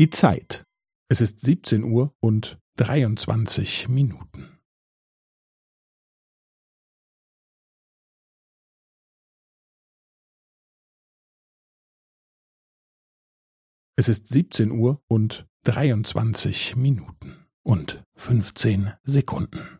Die Zeit. Es ist 17 Uhr und 23 Minuten. Es ist 17 Uhr und 23 Minuten und 15 Sekunden.